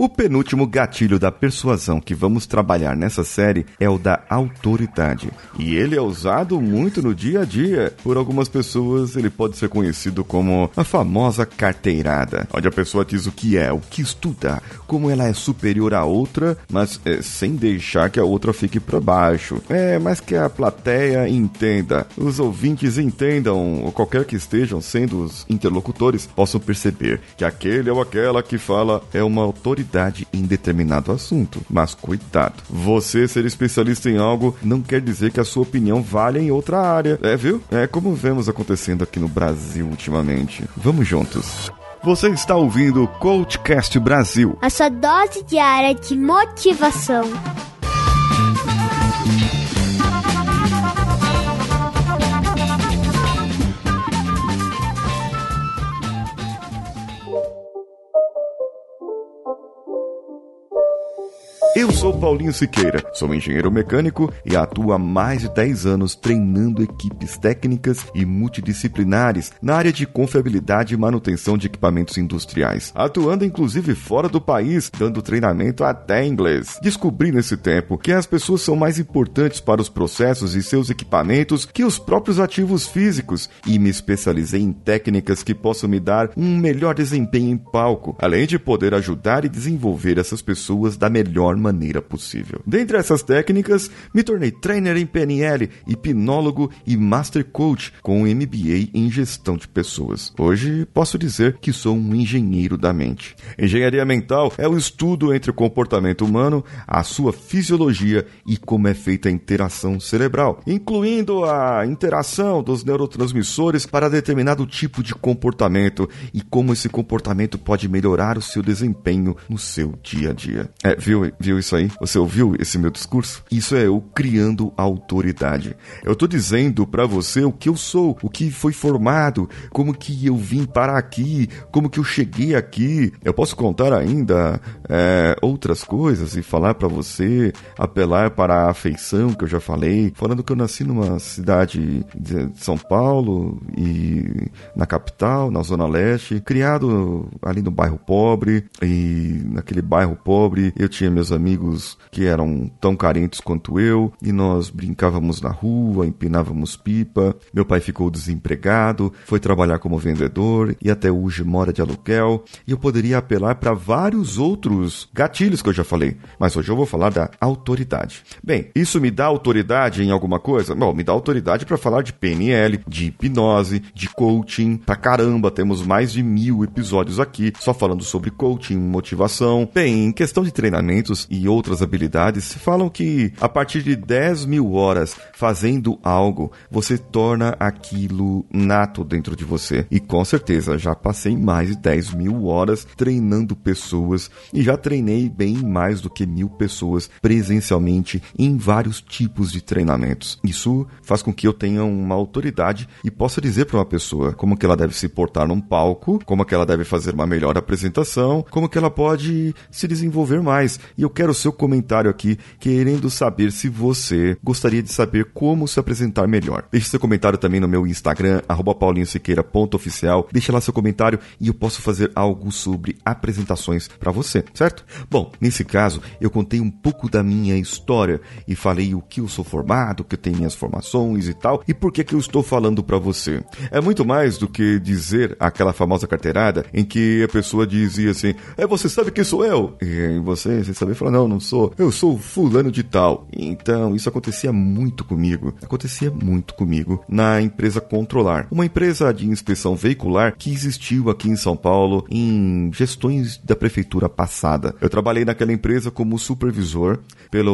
O penúltimo gatilho da persuasão que vamos trabalhar nessa série é o da autoridade. E ele é usado muito no dia a dia. Por algumas pessoas, ele pode ser conhecido como a famosa carteirada, onde a pessoa diz o que é, o que estuda, como ela é superior à outra, mas é, sem deixar que a outra fique para baixo. É, mas que a plateia entenda, os ouvintes entendam, ou qualquer que estejam sendo os interlocutores, possam perceber que aquele ou aquela que fala é uma autoridade em determinado assunto. Mas cuidado, você ser especialista em algo não quer dizer que a sua opinião vale em outra área. É, viu? É como vemos acontecendo aqui no Brasil ultimamente. Vamos juntos. Você está ouvindo o Coachcast Brasil. A sua dose diária de motivação. Eu sou Paulinho Siqueira, sou engenheiro mecânico e atuo há mais de 10 anos treinando equipes técnicas e multidisciplinares na área de confiabilidade e manutenção de equipamentos industriais, atuando inclusive fora do país, dando treinamento até em inglês. Descobri nesse tempo que as pessoas são mais importantes para os processos e seus equipamentos que os próprios ativos físicos e me especializei em técnicas que possam me dar um melhor desempenho em palco, além de poder ajudar e desenvolver essas pessoas da melhor maneira maneira possível. Dentre essas técnicas, me tornei trainer em PNL, hipnólogo e master coach com MBA em gestão de pessoas. Hoje posso dizer que sou um engenheiro da mente. Engenharia mental é o estudo entre o comportamento humano, a sua fisiologia e como é feita a interação cerebral, incluindo a interação dos neurotransmissores para determinado tipo de comportamento e como esse comportamento pode melhorar o seu desempenho no seu dia a dia. É, viu, viu isso aí? Você ouviu esse meu discurso? Isso é eu criando autoridade. Eu tô dizendo para você o que eu sou, o que foi formado, como que eu vim para aqui, como que eu cheguei aqui. Eu posso contar ainda é, outras coisas e falar para você, apelar para a afeição que eu já falei, falando que eu nasci numa cidade de São Paulo e na capital, na zona leste, criado ali no bairro pobre e naquele bairro pobre eu tinha meus amigos amigos que eram tão carentes quanto eu, e nós brincávamos na rua, empinávamos pipa. Meu pai ficou desempregado, foi trabalhar como vendedor e até hoje mora de aluguel. E eu poderia apelar para vários outros gatilhos que eu já falei, mas hoje eu vou falar da autoridade. Bem, isso me dá autoridade em alguma coisa? Bom, me dá autoridade para falar de PNL, de hipnose, de coaching. Pra caramba, temos mais de mil episódios aqui só falando sobre coaching, motivação. Bem, em questão de treinamentos e e outras habilidades falam que a partir de 10 mil horas fazendo algo, você torna aquilo nato dentro de você. E com certeza já passei mais de 10 mil horas treinando pessoas e já treinei bem mais do que mil pessoas presencialmente em vários tipos de treinamentos. Isso faz com que eu tenha uma autoridade e possa dizer para uma pessoa como que ela deve se portar num palco, como que ela deve fazer uma melhor apresentação, como que ela pode se desenvolver mais. E eu quero quero o seu comentário aqui, querendo saber se você gostaria de saber como se apresentar melhor. Deixe seu comentário também no meu Instagram, paulinhosiqueira.oficial. Deixe lá seu comentário e eu posso fazer algo sobre apresentações para você, certo? Bom, nesse caso, eu contei um pouco da minha história e falei o que eu sou formado, que eu tenho minhas formações e tal, e por que que eu estou falando para você. É muito mais do que dizer aquela famosa carteirada em que a pessoa dizia assim: "É, você sabe quem sou eu?" E você, você sabe falar: "Não, não, sou. Eu sou fulano de tal. Então, isso acontecia muito comigo. Acontecia muito comigo na empresa Controlar. Uma empresa de inspeção veicular que existiu aqui em São Paulo em gestões da prefeitura passada. Eu trabalhei naquela empresa como supervisor. Pela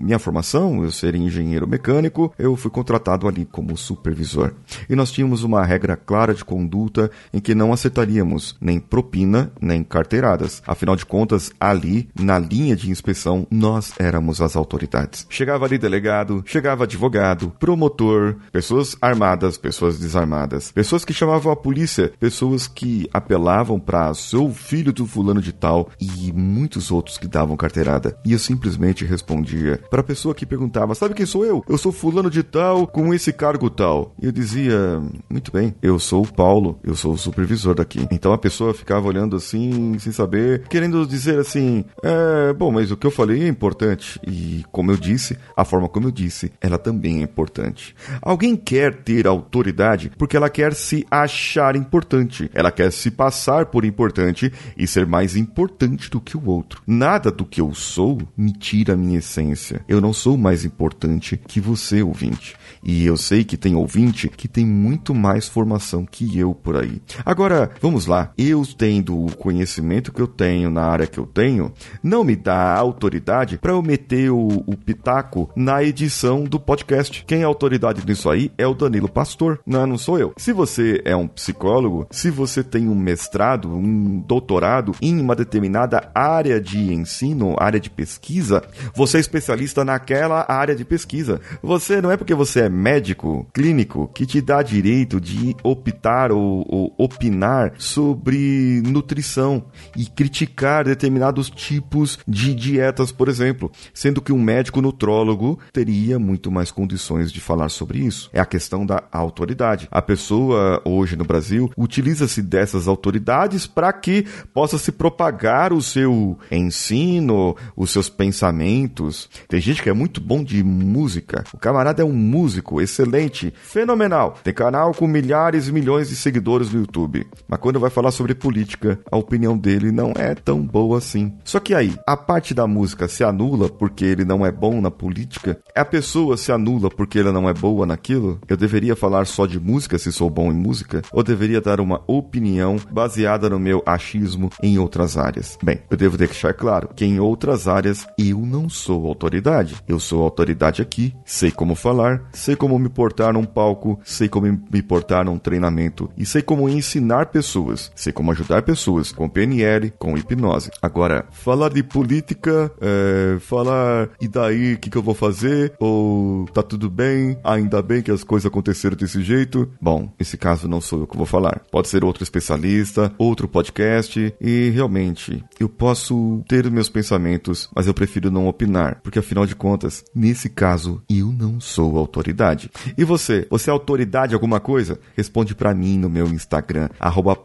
minha formação, eu ser engenheiro mecânico, eu fui contratado ali como supervisor. E nós tínhamos uma regra clara de conduta em que não aceitaríamos nem propina, nem carteiradas. Afinal de contas, ali, na linha de inspeção, nós éramos as autoridades. Chegava ali delegado, chegava advogado, promotor, pessoas armadas, pessoas desarmadas, pessoas que chamavam a polícia, pessoas que apelavam para seu filho do fulano de tal e muitos outros que davam carteirada. E eu simplesmente respondia para a pessoa que perguntava: "Sabe quem sou eu? Eu sou fulano de tal com esse cargo tal". E eu dizia: "Muito bem, eu sou o Paulo, eu sou o supervisor daqui". Então a pessoa ficava olhando assim, sem saber, querendo dizer assim: "É, bom, mas o que eu falei é importante". E como eu disse, a forma como eu disse, ela também é importante. Alguém quer ter autoridade porque ela quer se achar importante, ela quer se passar por importante e ser mais importante do que o outro. Nada do que eu sou me tira a minha essência. Eu não sou mais importante que você, ouvinte. E eu sei que tem ouvinte que tem muito mais formação que eu por aí. Agora, vamos lá. Eu tendo o conhecimento que eu tenho na área que eu tenho, não me dá autoridade para eu meter o, o pitaco na edição do podcast. Quem é autoridade nisso aí é o Danilo Pastor, não, não sou eu. Se você é um psicólogo, se você tem um mestrado, um doutorado em uma determinada área de ensino, área de pesquisa, você é especialista naquela área de pesquisa. Você não é porque você é médico, clínico, que te dá direito de optar ou, ou opinar sobre nutrição e criticar determinados tipos de dietas, por exemplo, sendo que um médico nutrólogo teria muito mais condições de falar sobre isso. É a questão da autoridade. A pessoa hoje no Brasil utiliza-se dessas autoridades para que possa se propagar o seu ensino, os seus pensamentos. Tem gente que é muito bom de música. O camarada é um músico excelente, fenomenal. Tem canal com milhares e milhões de seguidores no YouTube. Mas quando vai falar sobre política, a opinião dele não é tão boa assim. Só que aí, a parte da música se anula porque ele não é bom na política? A pessoa se anula porque ela não é boa naquilo? Eu deveria falar só de música se sou bom em música? Ou deveria dar uma opinião baseada no meu achismo em outras áreas? Bem, eu devo deixar claro que em outras áreas eu não sou autoridade. Eu sou autoridade aqui, sei como falar, sei como me portar num palco, sei como me portar num treinamento e sei como ensinar pessoas, sei como ajudar pessoas com PNL, com hipnose. Agora, falar de política, é, falar e daí o que, que eu vou fazer? Ou tá tudo bem? Ainda bem que as coisas aconteceram desse jeito? Bom, nesse caso não sou eu que vou falar. Pode ser outro especialista, outro podcast e realmente eu posso ter meus pensamentos, mas eu prefiro não opinar, porque afinal de contas, nesse caso, eu não sou autoridade. E você? Você é autoridade alguma coisa? Responde para mim no meu Instagram,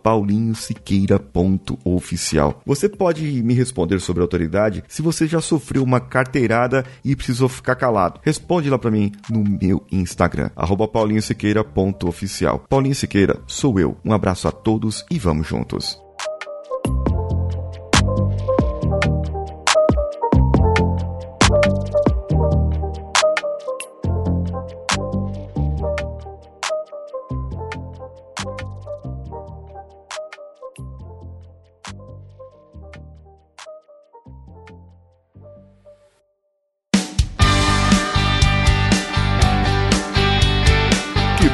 paulinhosiqueira.oficial. Você pode me responder sobre autoridade se você já sofreu uma carteirada e precisou ficar calado. Responde lá para mim no meu Instagram, paulinhosiqueira.oficial. Paulinho Siqueira, sou eu. Um abraço a todos e vamos juntos.